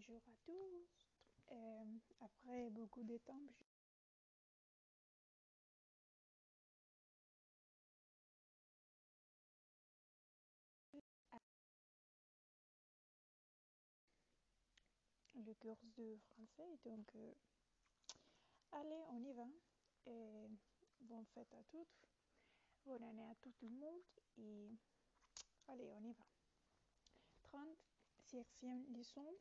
Bonjour à tous. Euh, après beaucoup de temps, le cours de français. Donc, euh, allez, on y va. Bonne fête à toutes. Bonne année à tout le monde. Et allez, on y va. 36e leçon,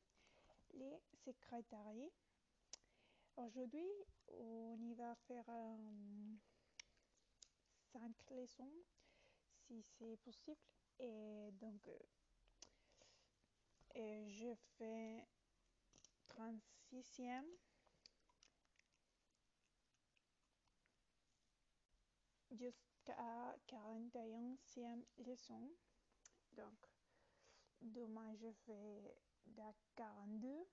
les secrétariats. Aujourd'hui, on y va faire euh, 5 leçons, si c'est possible. Et donc, euh, je fais 36e jusqu'à 41e leçon. Donc, demain je fais la 42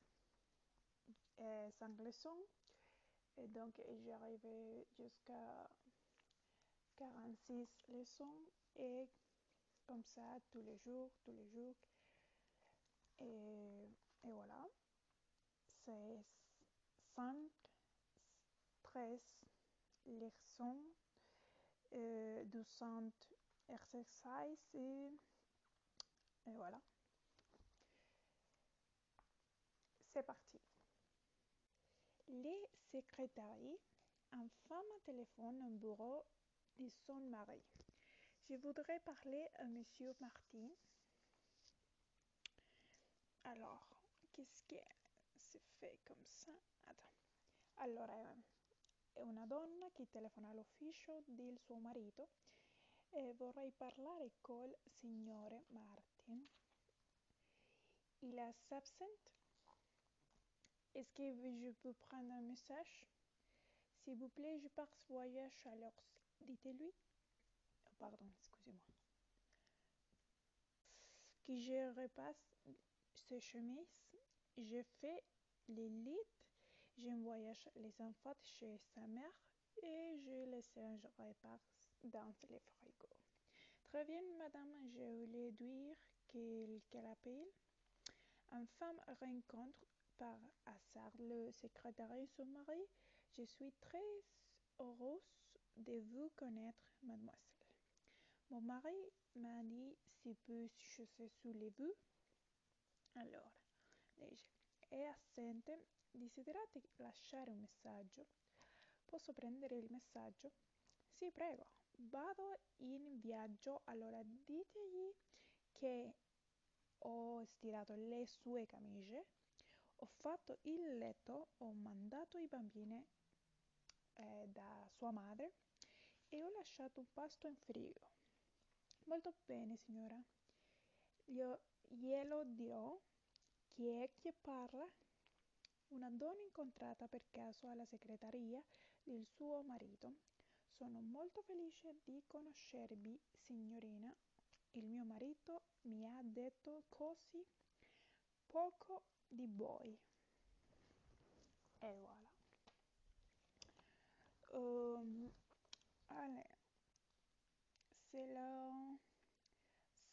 et 5 leçons. Et donc, j'arrive jusqu'à 46 leçons et comme ça tous les jours, tous les jours. Et, et voilà. C'est 5, 13 leçons, euh, 200 exercices et voilà. C'est parti. Les secrétaires, une femme téléphone au bureau de son mari. Je voudrais parler à Monsieur Martin. Alors, qu'est-ce que si fait comme ça? Attends. Allora, è una donna che telefona all'ufficio del suo marito e vorrei parlare col signore Martin. Il est absent. Est-ce que je peux prendre un message? S'il vous plaît, je pars voyage alors dites-lui. Oh, pardon, excusez-moi. Que je repasse ces chemises. Je fais les lits. Je voyage les enfants chez sa mère et je les repars dans le frigo. Très bien, madame, je voulais dire qu'elle appelle. Une femme rencontre par hasard le secrétaire son mari. Je suis très heureuse de vous connaître, mademoiselle. Mon mari m'a dit si chasser sous les vues. Allora, legge. È assente. Desiderate lasciare un messaggio? Posso prendere il messaggio? Sì, prego. Vado in viaggio, allora ditegli che ho stirato le sue camicie, ho fatto il letto, ho mandato i bambini eh, da sua madre e ho lasciato un pasto in frigo. Molto bene, signora. Io, glielo dirò. Chi è che parla? Una donna incontrata per caso alla segreteria del suo marito. Sono molto felice di conoscervi, signorina. Il mio marito mi ha detto così poco di voi. E voilà. Um, allez. C'est le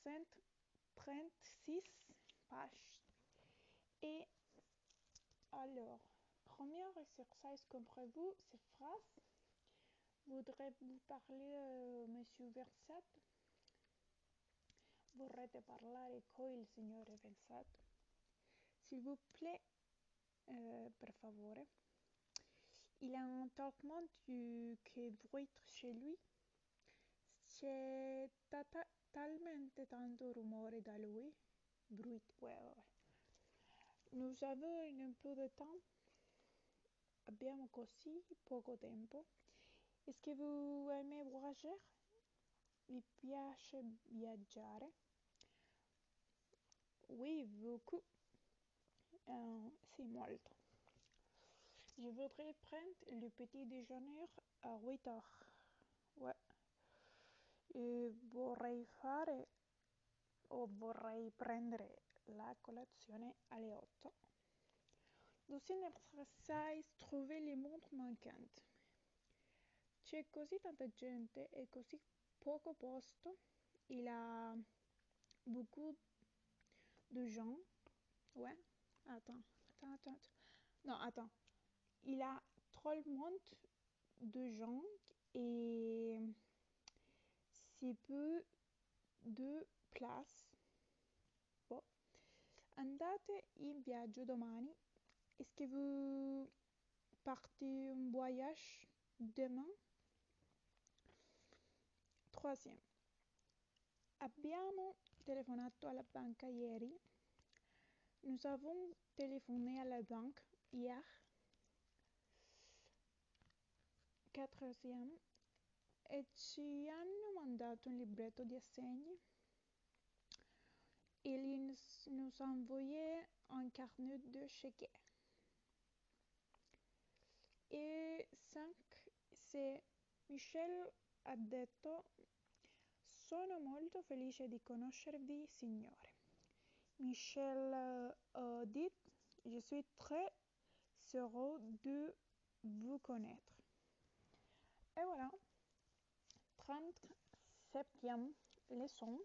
136 page. Et alors, premier exercice, comprenez-vous ces phrases? Voudrais-vous parler, euh, monsieur Versat Vorrete parlare con il signore Versat S'il vous plaît, euh, per favore. Il a un tellement du que bruit chez lui. C'è tata- talmente tanto rumore da lui. Bruit, ouais. Nous avons un peu de temps. Abbiamo così poco tempo. Est-ce que vous aimez voyager? Vi piace viaggiare? Oui, beaucoup. Euh, c'est molto. Je voudrais prendre le petit déjeuner à 8 heures. Ouais. E vorrei fare o vorrei prendere la colazione alle 8. Deuxième exercice, trouver les montres manquantes. C'è così tanta gente e così poco posto. Il a beaucoup de gens. Ouais. Attends, attends, attends. Non, attends. Il a drôlement de gens et c'est peu de place. Bon. Andate in viaggio domani. Est-ce que vous partez en voyage demain? Troisième. Abbiamo telefonato alla banca ieri. Nous avons téléphoné à la banque hier. Quatrième. E ci hanno mandato un libretto di assegni. Ils nous ont envoyé un carnet de chèques. E cinq, c'est Michel ha detto sono molto felice di conoscervi, signore. Michel uh, dit je suis très heureux de vous connaître. Et voilà. 37e leçon.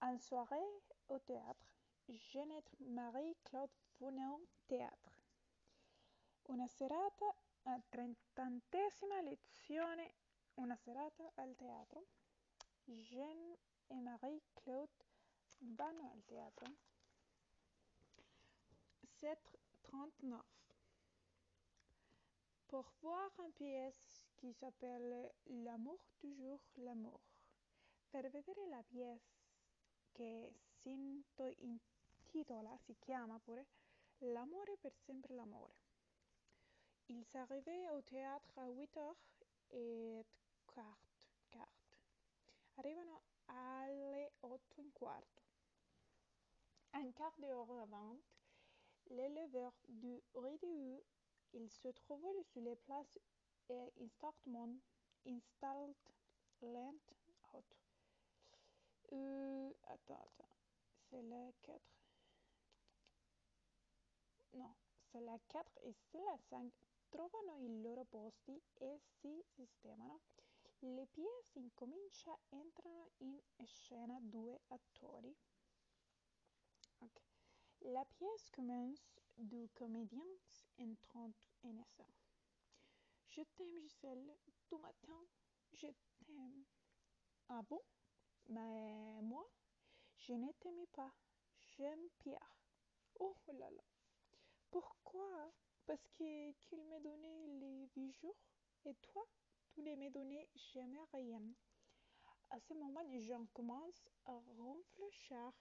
En soirée au théâtre. Jeanette Marie-Claude Funel Théâtre. Una serata a trentantesima lezione, una serata al teatro. Jeanne et Marie-Claude vanno al teatro. 7.39 Pour voir une pièce qui s'appelle L'amour toujours l'amour. Per vedere la pièce che si intitola, si chiama pure L'amore per sempre l'amore. Ils arrivaient au théâtre à 8h et quart, quart. Arrivano alle 8 e un quarto. Un quart d'heure avant, l'éleveur du Rideau, il se trouvait sur les places et installement, installed lent out. Euh, attends, attends. C'est la 4. No, se la 4 e se la 5 trovano i loro posti e si sistemano. Le pièce incomincia, entrano in scena due attori. La pièce commence du comédien entrant en. Je t'aime, Gisèle. Tout matin, je t'aime. Ah bon? Mais moi, je ne t'aimais pas. J'aime Pierre. Oh là là. Pourquoi? Parce qu'il m'a donné les bijoux et toi, tu ne m'as donné jamais rien. À ce moment, Jean commence à réfléchir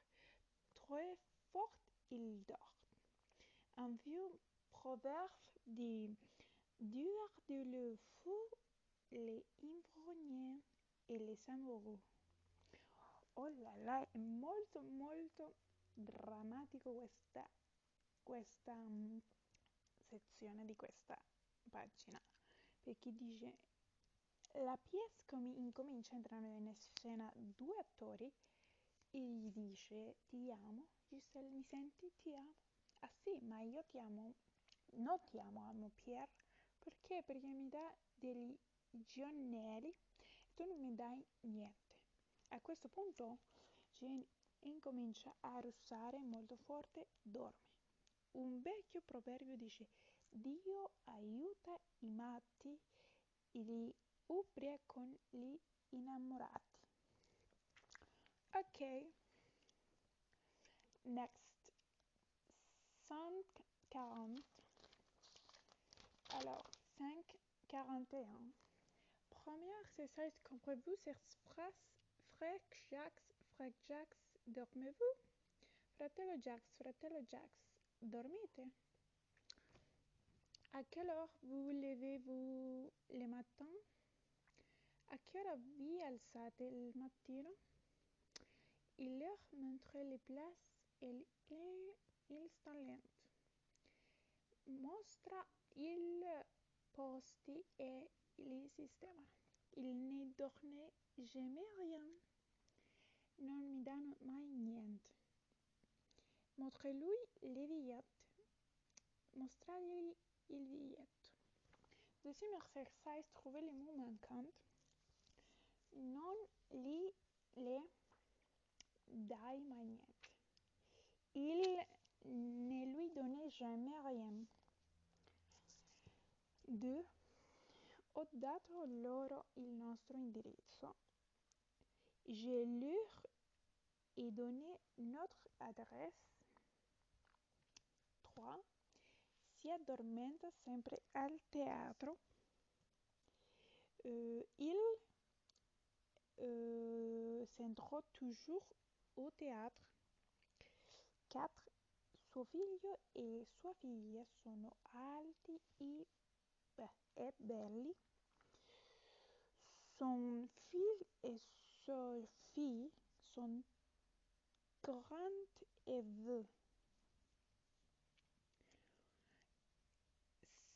très fort, il dort. Un vieux proverbe dit dur de le fou, les ivrognes e les amoureux. Oh là là, è molto molto drammatico questa, questa um, sezione di questa pagina perché dice la pièce com- incomincia entrano in scena due attori e gli dice ti amo Giselle mi senti? Ti amo. Ah sì ma io ti amo non ti amo amo Pierre perché? Perché mi dà degli giornali e tu non mi dai niente. A questo punto Jane incomincia a russare molto forte dorme. Un vecchio proverbio dice Dio aiuta i matti e li ubbria con gli innamorati. Ok. Next. 540. Alors, 541. Premier exercice, comprenez-vous cette phrase? Frère Jax, frère Jax, dormez-vous? Fratello Jax, fratello Jax, dormite? À quelle heure vous levez-vous le matin? A che ora vi alzate il mattino? Il leur montre les places et l'installant. Mostra i posti e li sistema. Il ne donne jamais rien. Non mi danno mai niente. Montre-lui les billettes. Mostrargli il biglietto. Deuxième exercice, trouver les mots manquants. Non li le dai mai niente. Il ne lui donnait jamais rien. 2. Ho dato loro il nostro indirizzo. Je leur ai donné notre adresse. 3. Si addormenta sempre al teatro. Euh, il euh, toujours au théâtre. 4. Suo figlio e sua figlia sono alti e, e belli. Son fils et sa fille sont grands et vieux.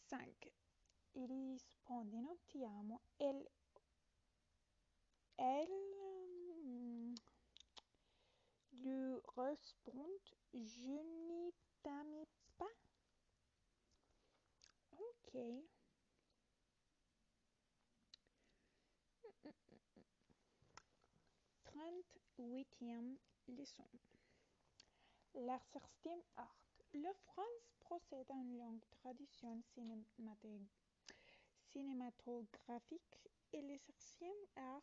5. Il risponde non ti amo. Elle, elle lui répond je ne t'aime pas. Ok. 38e leçon. L'exercice art. La France possède une longue tradition cinématographique et l'exercice art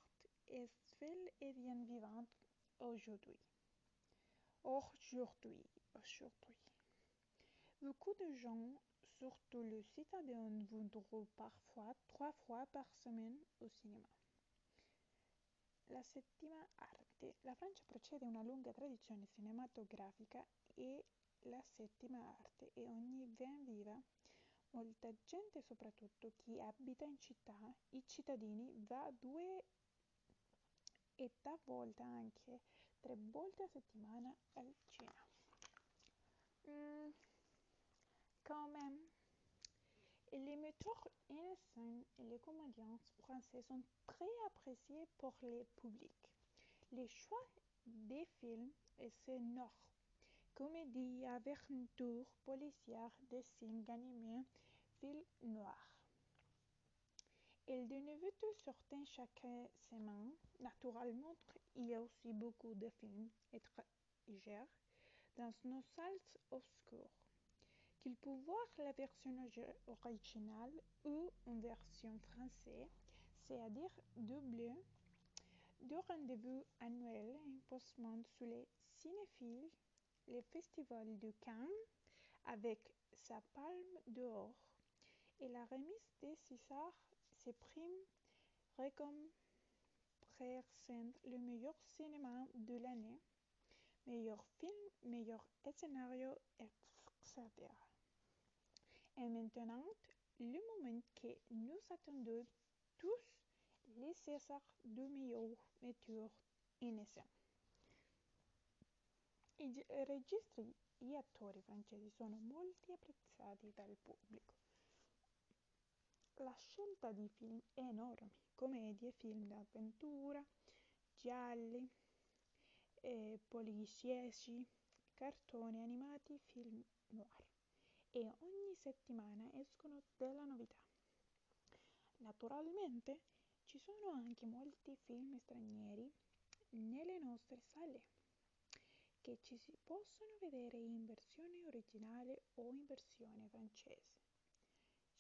est belle et bien vivante aujourd'hui. Aujourd'hui, aujourd'hui. Beaucoup de gens, surtout les citadins, vont parfois trois fois par semaine au cinéma. La settima arte. La Francia procede una lunga tradizione cinematografica e la settima arte e ogni ben viva. Molta gente, soprattutto chi abita in città, i cittadini, va due e talvolta anche tre quand même, les metteurs en scène et les comédiens français sont très appréciés par le public. Les choix des films c'est nord. Comédie, aventure, policière, dessin animé, film noir. Il de nouveau sortent chaque semaine. Naturellement, il y a aussi beaucoup de films étrangers dans nos salles obscures qu'il peut voir la version originale ou une version française, c'est-à-dire doublée, deux rendez-vous annuels imposement sur les cinéphiles, le Festival de Cannes avec sa palme d'or et la remise des César, ses primes récompensent le meilleur cinéma de l'année, meilleur film, meilleur scénario, etc. Et maintenant, le moment que nous attendons tous, les César du meilleur metteur in scène. I registri e attori francesi sono molto apprezzati dal pubblico. La scelta di film è enorme, commedie, film d'avventura, gialli, eh, polizieschi, cartoni animati, film noir e ogni settimana escono delle novità. Naturalmente ci sono anche molti film stranieri nelle nostre sale che ci si possono vedere in versione originale o in versione francese.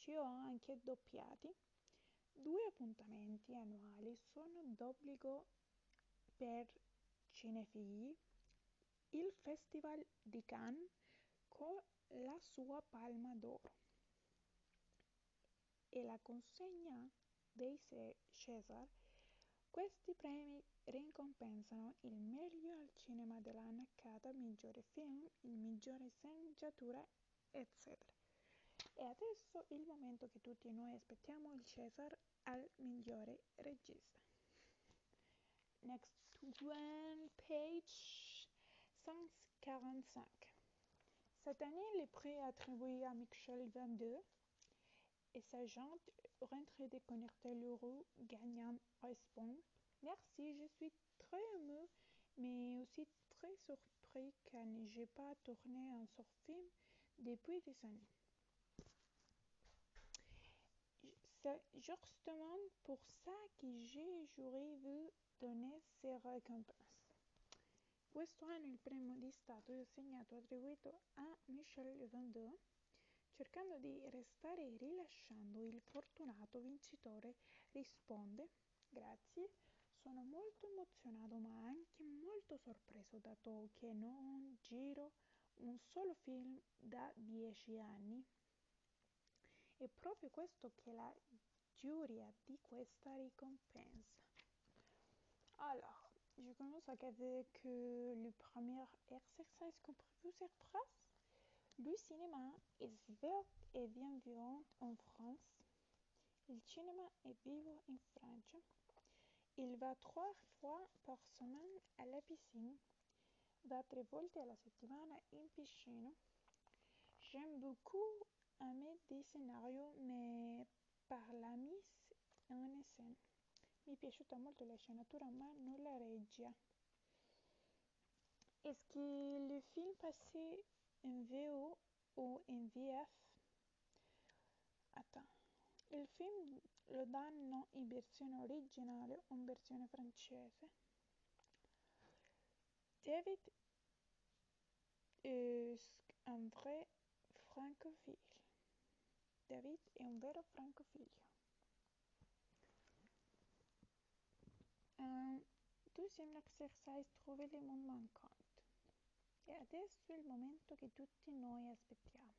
Ci ho anche doppiati. Due appuntamenti annuali sono d'obbligo per cinefili, il Festival di Cannes con la sua palma d'oro e la consegna dei César. Questi premi ricompensano il meglio al cinema dell'annata, migliore film, il migliore sceneggiatura, eccetera. E adesso il momento che tutti noi aspettiamo il César al migliore regista. Next one, page 145. Cette année, le prix attribué à Michel 22 et sa gente rentrée de connecter l'euro gagnant répond Merci, je suis très ému, mais aussi très surpris car je n'ai pas tourné un seul film depuis des années. C'est justement pour ça que j'aurais voulu donner ces récompenses. Questo anno il premio di Stato è assegnato attribuito a Michel Vendée, cercando di restare rilasciando il fortunato vincitore, risponde Grazie, sono molto emozionato ma anche molto sorpreso dato che non giro un solo film da dieci anni. È proprio questo che la giuria di questa ricompensa. Alors, je commence avec euh, le premier exercice prévu cette phrase. Le cinéma est vert et bien vivant en France. Il cinéma est vivant en France. Il va trois fois par semaine à la piscine. Va tre volte alla settimana in piscina. J'aime beaucoup aimer des scénarios, mais par la mise en scène. Mi è piaciuta molto la sceneggiatura, ma non la regia. Est-ce que le film passait en VO ou en VF? Attends. Il film lo danno in versione originale o in versione francese? David è un vrai francophile. David è un vero francofiglio. Un deuxième exercice, trouver les mots manquants. E adesso è il momento che tutti noi aspettiamo.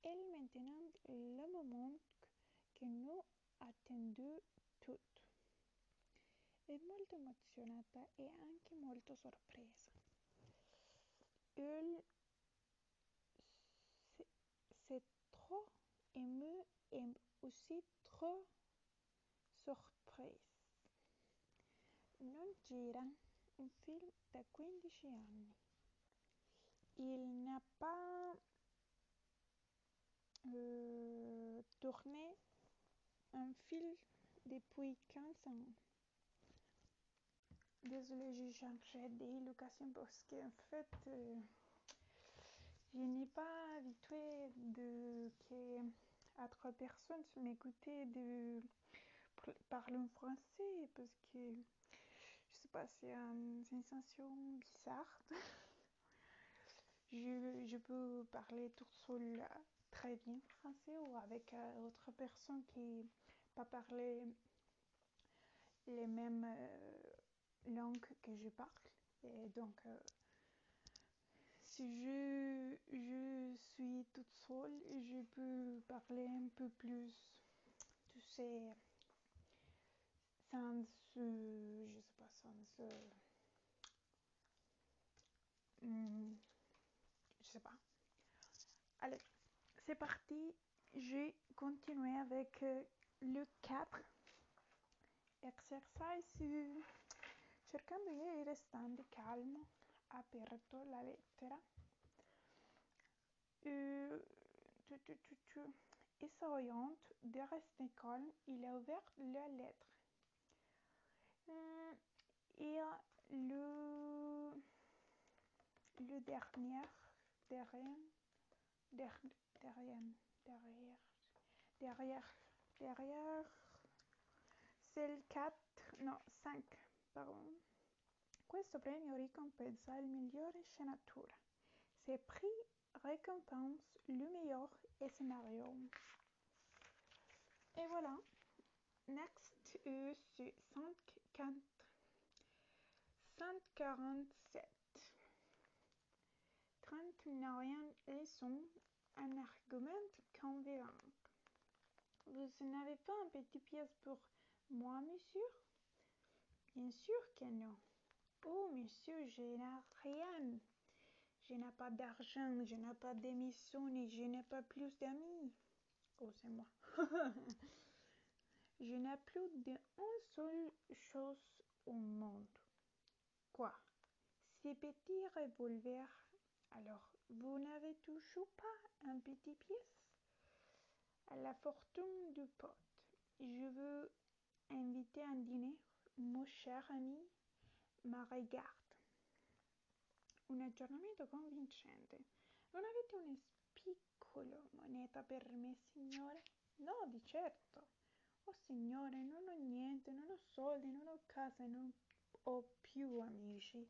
È maintenant le moment che nous attendu tutti. È molto emozionata e anche molto sorpresa. Il c'est trop ému et aussi trop surprise. Non gira un film da 15 anni. Il n'a pas euh, tourné un film depuis 15 ans. Désolée, j'ai changé d'éducation parce qu'en fait, euh, je n'ai pas habitué de que autre personnes m'écoutaient de parler en français parce que je sais pas, c'est une sensation bizarre. je, peux parler toute seule très bien français ou avec euh, autre personne qui pas parler les mêmes euh, langues que je parle. Et donc, euh, si je, je suis toute seule, je peux parler un peu plus, tu sais, sans, euh, je sais pas, sans, euh, je sais pas. Allez, c'est parti. J'ai continué avec euh, le 4 exercise cercando di restare calmo aperto la lettera. Euh, tu, rester calme il a ouvert la lettre. Hum, et le le dernier derrière derrière derrière derrière derrière c'est il 4 no 5 pardon questo premio ricompensa il migliore sceneggiatura c'est prix récompense le meilleur scénario. Et voilà. Next c'est 147 31 leçons un argument convaincant. Vous n'avez pas un petit pièce pour moi, monsieur? Bien sûr que non. Oh, monsieur, je n'ai rien. Je n'ai pas d'argent, je n'ai pas d'émission et je n'ai pas plus d'amis. Oh, c'est moi. je n'ai plus d'une seule chose au monde. Quoi? Ces petits revolvers. Alors, vous n'avez toujours pas un petit pièce? À la fortune du pote. Je veux inviter un dîner mon cher ami ma regarde. Un aggiornamento convincente. Non avete un piccolo moneta per me, signore? No, di certo. Oh signore, non ho niente, non ho soldi, non ho casa, non ho più amici.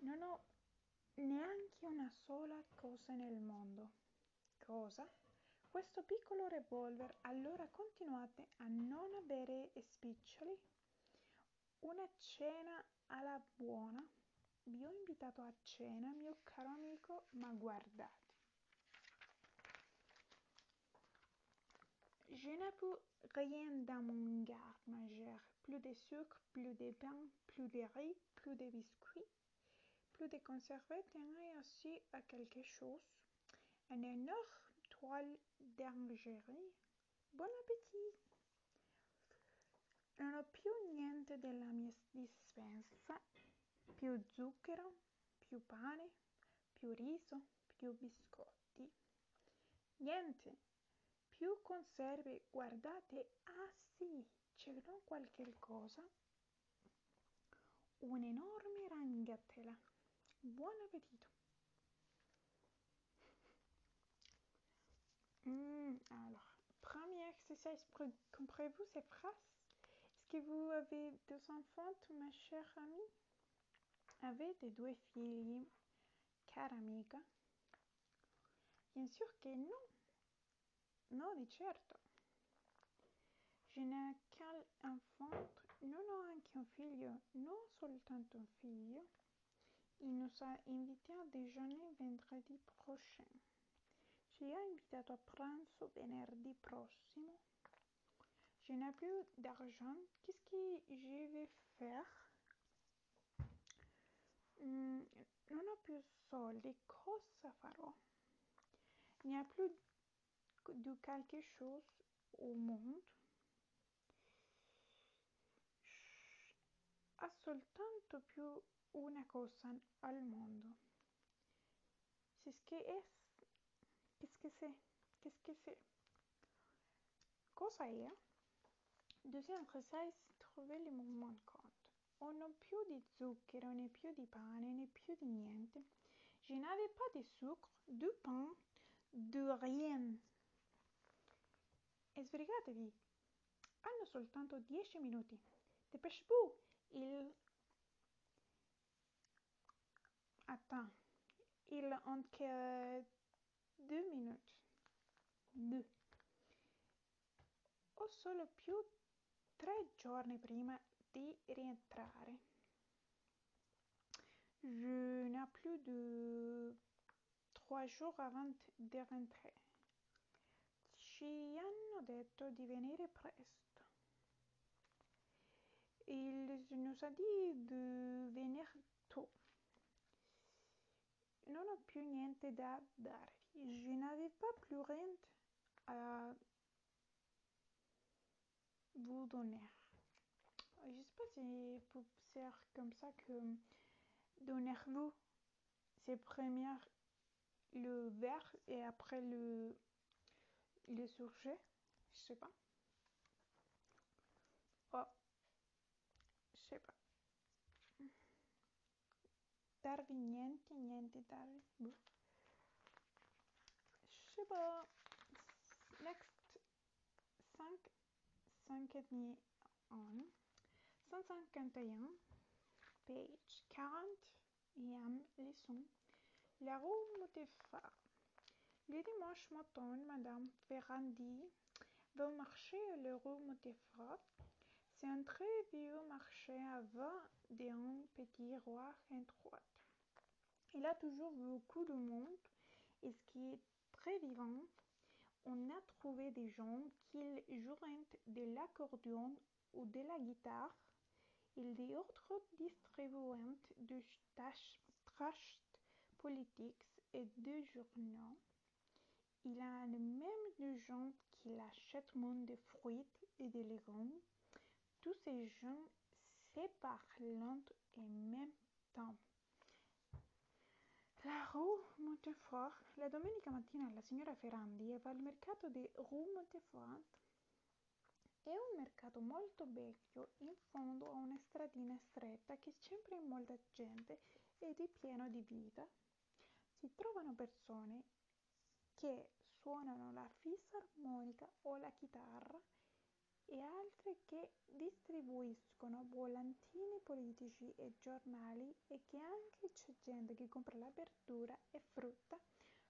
Non ho neanche una sola cosa nel mondo. Cosa? Questo piccolo revolver. Allora continuate a non avere spiccioli? Una cena alla buona? Vi ho invitato a cena, mio caro amico, ma guardate. Je n'ai plus rien dans mon garde-manger. Plus de sucre, plus de pain, plus de riz, plus de biscuits, plus de conserves. Tenez aussi à quelque chose. Un énorme toile d'ingérie. Bon appétit! Non ho più niente della mia dispensa, più zucchero, più pane, più riso, più biscotti. Niente, più conserve. Guardate, ah sì, ce n'ho qualche cosa. Un'enorme ragnatela. Buon appetito! Mmh, alors, premier exercice, comprenez-vous ces phrases que vous avez deux enfants, ma chère amie? Avete due figli, cara amica? Bien sûr che no. No, di certo. Je n'ai qu'un enfant, non ho anche un figlio, non soltanto un figlio. Il nous a invités à déjeuner vendredi prochain. Ci ha invitato a pranzo venerdì prossimo. Je n'ai plus d'argent. Qu'est-ce que je vais faire? Mm, non ho più soldi. Cosa farò? Il n'y a plus de quelque chose au monde. Ha soltanto più una cosa al mondo. C'est ce que est. Qu'est-ce que c'est? Qu'est-ce que c'est? Cosa è? Deuxième exercice, trouver le mouvement de compte. On n'a plus de zucchero, né più di pane, né più di niente. Je n'avais pas de sucre, de pain, de rien. E sbrigatevi. Hanno soltanto 10 minuti. Dépêchez-vous. Il... Attends. Il ont que deux minutes. Deux. Ho solo più tre giorni prima di rientrare. Je n'ai plus de trois jours avant de rentrer. Ci hanno detto di venire presto. Il nous a dit de venir tôt. Non ho più niente da darvi. Je n'avais pas plus rien à vous donner. Je sais pas si peut faire comme ça que donnez-vous c'est première le verbe et après le le sujet. Je sais pas. Oh, je sais pas. Darvi niente, niente darvi. Je sais pas. Next 5, 5 et demi on. 151, page 40e leçon. La roue Montefort. Le dimanche matin, Madame Ferrandi va au marché le rue Montefort. C'est un très vieux marché avant d'un petit roi étroit. Il a toujours beaucoup de monde et ce qui est très vivant, on a trouvé des gens qui jouent de l'accordéon ou de la guitare et d'autres distribuent de tracts politiques et de journaux. Il y a même des gens qui achètent de fruits et de légumes. Tous ces gens se parlent en même temps. La rue Montefort. La domenica mattina la signora Ferrandi va al mercato di Rue Montefort. È un mercato molto vecchio in fondo a una stradina stretta che sempre molta gente ed è pieno di vita. Si trovano persone che suonano la fisarmonica o la chitarra e altre che distribuiscono volantini politici e giornali e che anche c'è gente che compra la verdura e frutta.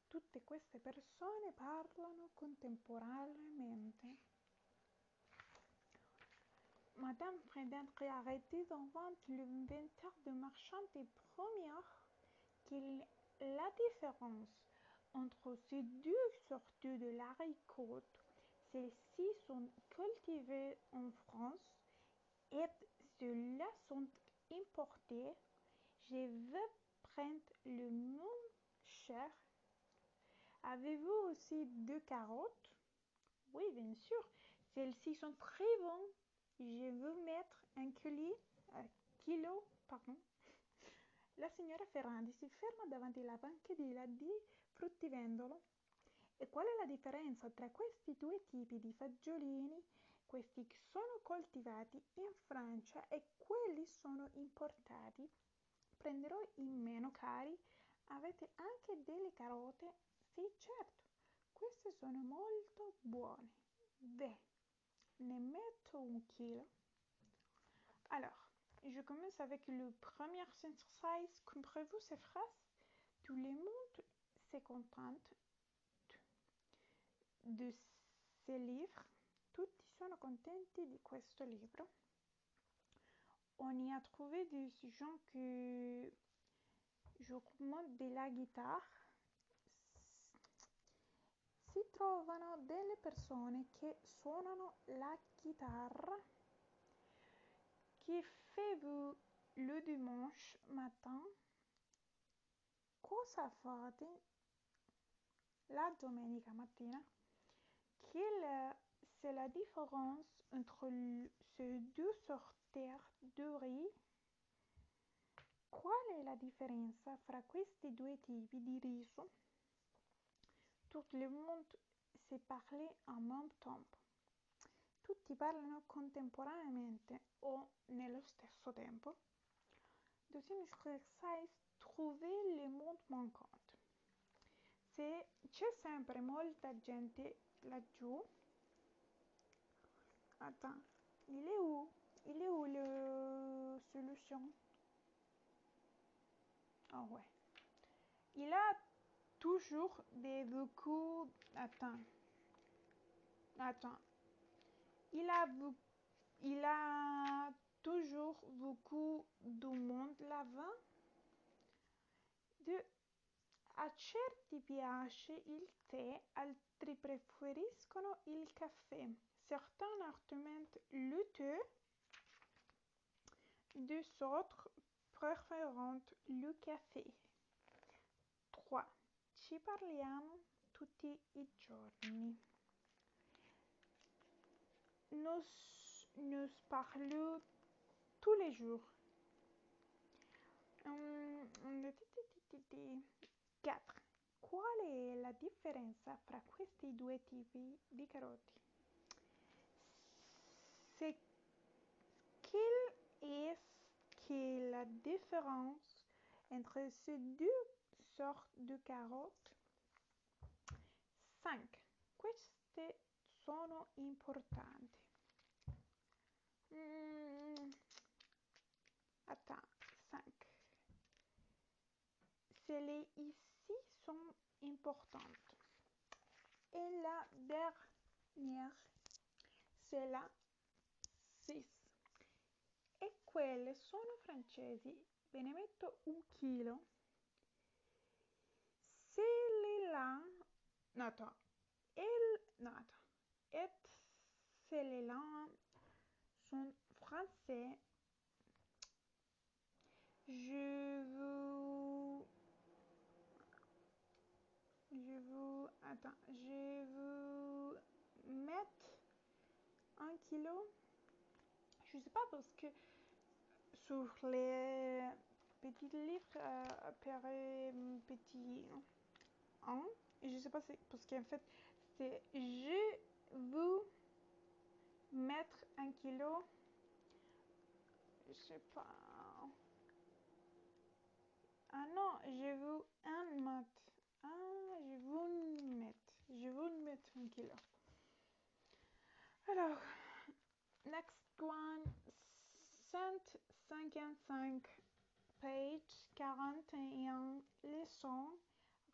Tutte queste persone parlano contemporaneamente. Madame Frédéric a arrêté d'en vendre l'inventaire de marchand des premières qu'il la différence entre ces deux sortes de haricots, celles-ci sont cultivées en France et ceux-là sont importés. Je veux prendre le moins cher. Avez-vous aussi deux carottes? Oui, bien sûr. Celles-ci sont très bonnes. Je veux mettre un kilo, un kilo La signora Ferrandi si ferma davanti alla banchina di fruttivendolo. E qual è la differenza tra questi due tipi di fagiolini, questi sono coltivati in Francia e quelli sono importati? Prenderò i meno cari. Avete anche delle carote? Sì, certo. Queste sono molto buone. Beh, ne metto un chilo. Alors, je commence avec le premier exercice. Comprenez-vous ces phrases Tout le monde se contente de ce livre. Tutti sono contenti di questo libro. On y a trouvé des gens qui jouent de la guitare. Si trovano delle persone che suonano la chitarra Che faites-vous le dimanche matin Cosa fate la domenica mattina Quelle c'est la différence entre ces deux sortes de riz Qual è la differenza fra questi due tipi di riso? Tout le monde se parle en même temps tutti parlano contemporaneamente o nello stesso tempo. Deuxième exercice, trouver le mot manquant. Se c'è sempre molta gente laggiù, attends, il est où? Il est où le solution? Oh ouais. Il a toujours des beaucoup... Attends. Attends. Il a, il a toujours beaucoup de monde là-bas. De, a certi piace il tè, altri preferiscono il caffè. Certains argumentent le thé, d'autres préfèrent le café. 3. Ci parliamo tutti i giorni. nous nous parlons tous les jours. 4. Qual è la differenza fra questi due tipi di carote? C'est quelle est la différence entre ces deux sortes de carottes? 5. Queste sono importanti. Hmm. Attends, 5. Celles ici sont importantes. Et la dernière, c'est la 6. E quelle sono francesi. Ve ne metto un chilo. Celle-là, no, attends. El. Et celles-là sont français. Je vous... Je vous... Attends. Je vous mettre un kilo. Je sais pas parce que sur les petits livres euh, apparaît petit 1. Et je sais pas parce qu'en fait c'est je vous mettre un kilo. Je sais pas. Ah non, je veux un mat. Ah, je veux mettre. Je veux mettre un kilo. Alors, Antoine 155, page 41, leçon,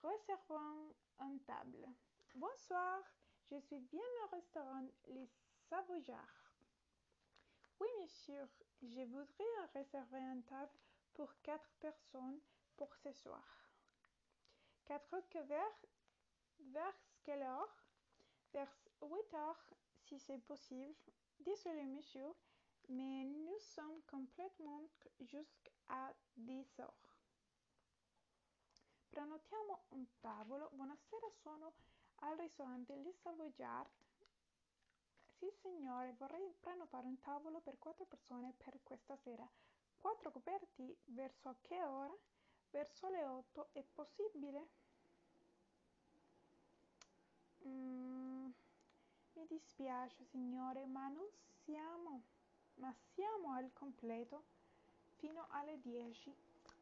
réservant une table. Bonsoir, je suis bien au restaurant Les Savoyards. Oui, monsieur, je voudrais réserver une table pour quatre personnes pour ce soir. Quatre que vers, quelle heure? 8 heures, si c'est possible. Désolé, monsieur, mais nous sommes complètement jusqu'à 10 heures. Prenotiamo un tavolo. Buonasera, sono al ristorante Le Savoyard. Sì, signore, vorrei prenotare un tavolo per quattro persone per questa sera. Quattro coperti verso che ora? Verso le 8 è possibile? Mm, mi dispiace, signore, ma non siamo, ma siamo al completo fino alle 10.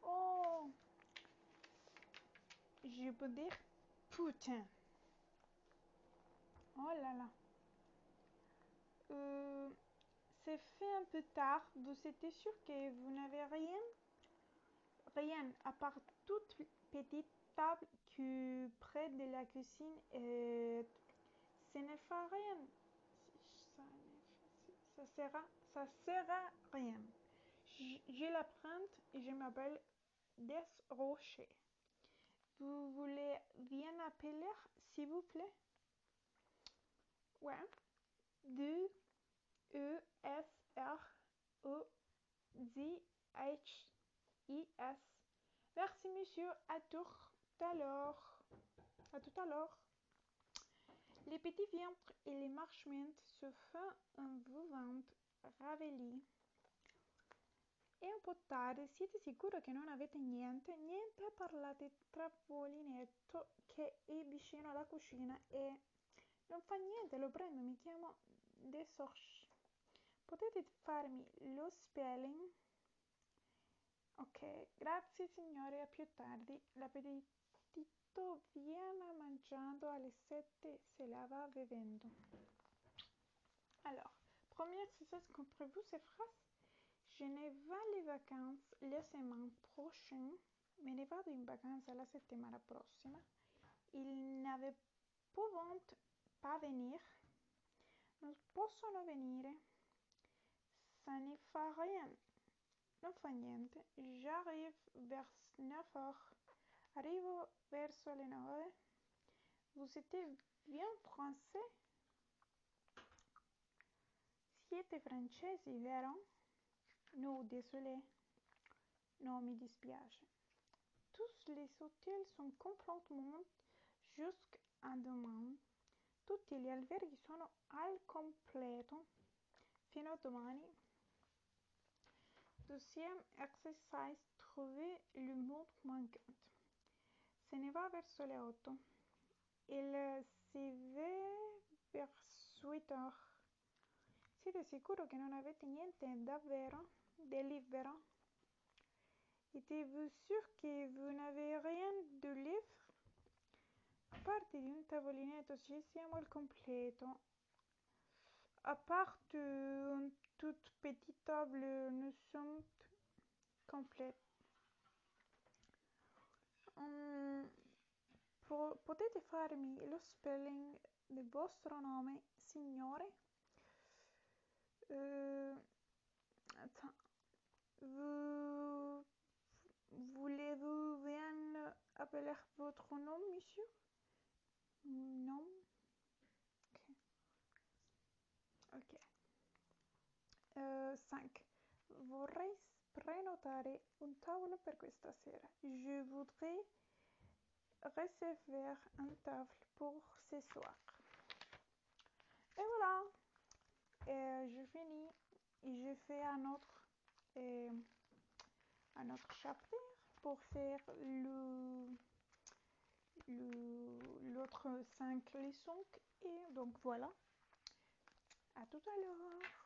Oh, je peux dire putain. Oh là là. Euh, c'est fait un peu tard. Vous êtes sûr que vous n'avez rien? Rien, à part toute petite table qui près de la cuisine et ce ne fera rien. Ça, ça sera, ça sera rien. Je la prends et je m'appelle Desrochers. Vous voulez bien appeler, s'il vous plaît? Ouais. D E S R O D H I S. Merci monsieur, à tout à l'heure. À tout à l'heure. Les petits vientres e le marshmallows se font un vivant ravelli. E un po' tardi, siete sicuro che non avete niente? Niente, parlate travolinetto che è vicino alla cucina e non fa niente, lo prendo, mi chiamo De Sorge. Potete farmi lo spelling? Ok, grazie signore, a più tardi. L'appetito viene mangiando alle 7, se lava bevendo. Alors, premier exercice, comprenez-vous ces phrases? Je n'ai pas les vacances la semaine prochaine, me ne vado in vacanza la settimana prossima. Ils n'avaient pouvant pas venir. Non possono venire. Ça ne fa rien. Non fa niente. J'arrive vers 9 heures. Arrivo verso le 9. Vous êtes bien français? Siete francesi, vero? No, désolé. Non, mi dispiace. Tous les hôtels sont complètement jusqu'à demain. Tutti gli alberghi sono al completo fino a domani. Deuxième exercice, trouver le mot manquant. Se ne va verso le 8. Il si va verso 8 heures. Siete sicuro che non avete niente davvero? Libero? Êtes-vous sûr que vous n'avez rien de livre? A parte di un tavolinetto ci siamo al completo. À part une toute petite table, nous sommes complètes. Um, potete farmi lo spelling del vostro nome, signore? Uh, attends. Vous voulez-vous bien appeler votre nom, monsieur? Non? Ok. Ok. 5. Vorrei prenotare un tavolo per questa sera. Je voudrais réserver un table pour ce soir. Et voilà. Je finis. Et je fais un autre, et un autre chapitre pour faire le l'autre 5 leçons et donc voilà à tout à l'heure